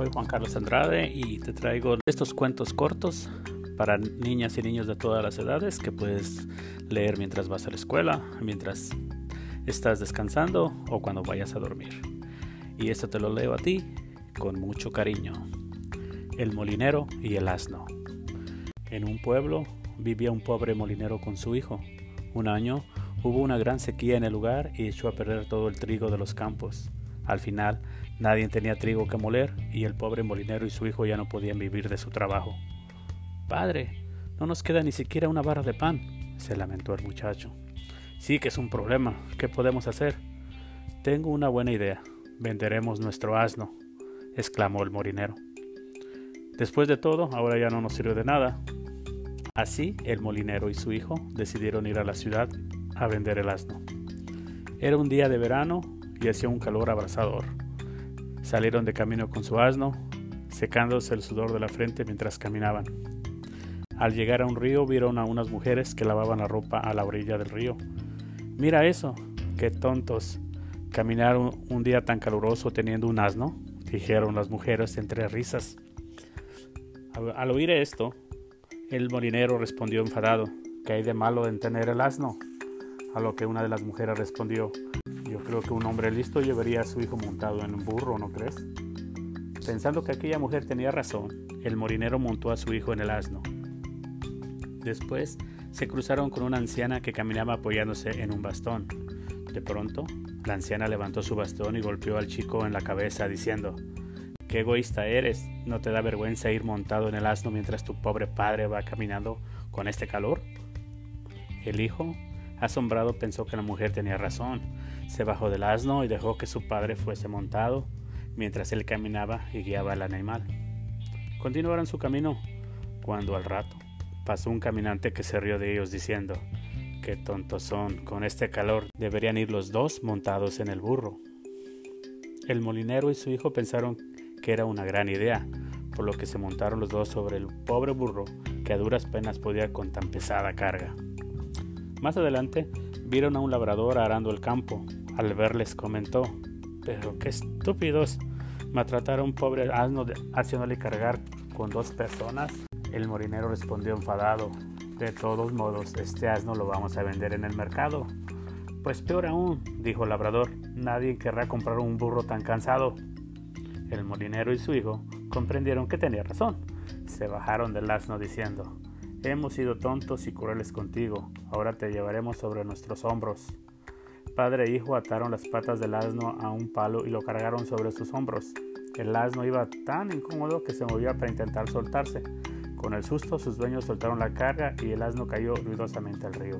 soy Juan Carlos Andrade y te traigo estos cuentos cortos para niñas y niños de todas las edades que puedes leer mientras vas a la escuela, mientras estás descansando o cuando vayas a dormir. Y esto te lo leo a ti con mucho cariño. El molinero y el asno. En un pueblo vivía un pobre molinero con su hijo. Un año hubo una gran sequía en el lugar y echó a perder todo el trigo de los campos. Al final, nadie tenía trigo que moler y el pobre molinero y su hijo ya no podían vivir de su trabajo. Padre, no nos queda ni siquiera una barra de pan, se lamentó el muchacho. Sí que es un problema. ¿Qué podemos hacer? Tengo una buena idea. Venderemos nuestro asno, exclamó el molinero. Después de todo, ahora ya no nos sirve de nada. Así, el molinero y su hijo decidieron ir a la ciudad a vender el asno. Era un día de verano y hacía un calor abrasador. Salieron de camino con su asno, secándose el sudor de la frente mientras caminaban. Al llegar a un río vieron a unas mujeres que lavaban la ropa a la orilla del río. Mira eso, qué tontos. Caminaron un día tan caluroso teniendo un asno, dijeron las mujeres entre risas. Al oír esto, el molinero respondió enfadado, ¿qué hay de malo en tener el asno? A lo que una de las mujeres respondió, creo que un hombre listo llevaría a su hijo montado en un burro, ¿no crees? Pensando que aquella mujer tenía razón, el morinero montó a su hijo en el asno. Después se cruzaron con una anciana que caminaba apoyándose en un bastón. De pronto, la anciana levantó su bastón y golpeó al chico en la cabeza diciendo, Qué egoísta eres, ¿no te da vergüenza ir montado en el asno mientras tu pobre padre va caminando con este calor? El hijo, asombrado, pensó que la mujer tenía razón se bajó del asno y dejó que su padre fuese montado mientras él caminaba y guiaba al animal. Continuaron su camino cuando al rato pasó un caminante que se rió de ellos diciendo, Qué tontos son, con este calor deberían ir los dos montados en el burro. El molinero y su hijo pensaron que era una gran idea, por lo que se montaron los dos sobre el pobre burro que a duras penas podía con tan pesada carga. Más adelante vieron a un labrador arando el campo, al verles comentó, pero qué estúpidos, maltratar a un pobre asno haciéndole cargar con dos personas. El morinero respondió enfadado, de todos modos, este asno lo vamos a vender en el mercado. Pues peor aún, dijo el labrador, nadie querrá comprar un burro tan cansado. El molinero y su hijo comprendieron que tenía razón. Se bajaron del asno diciendo, Hemos sido tontos y crueles contigo, ahora te llevaremos sobre nuestros hombros. Padre e hijo ataron las patas del asno a un palo y lo cargaron sobre sus hombros. El asno iba tan incómodo que se movía para intentar soltarse. Con el susto, sus dueños soltaron la carga y el asno cayó ruidosamente al río.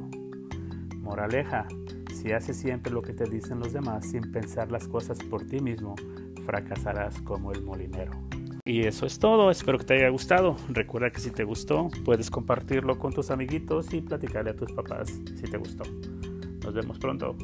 Moraleja, si haces siempre lo que te dicen los demás sin pensar las cosas por ti mismo, fracasarás como el molinero. Y eso es todo, espero que te haya gustado. Recuerda que si te gustó, puedes compartirlo con tus amiguitos y platicarle a tus papás si te gustó. Nos vemos pronto.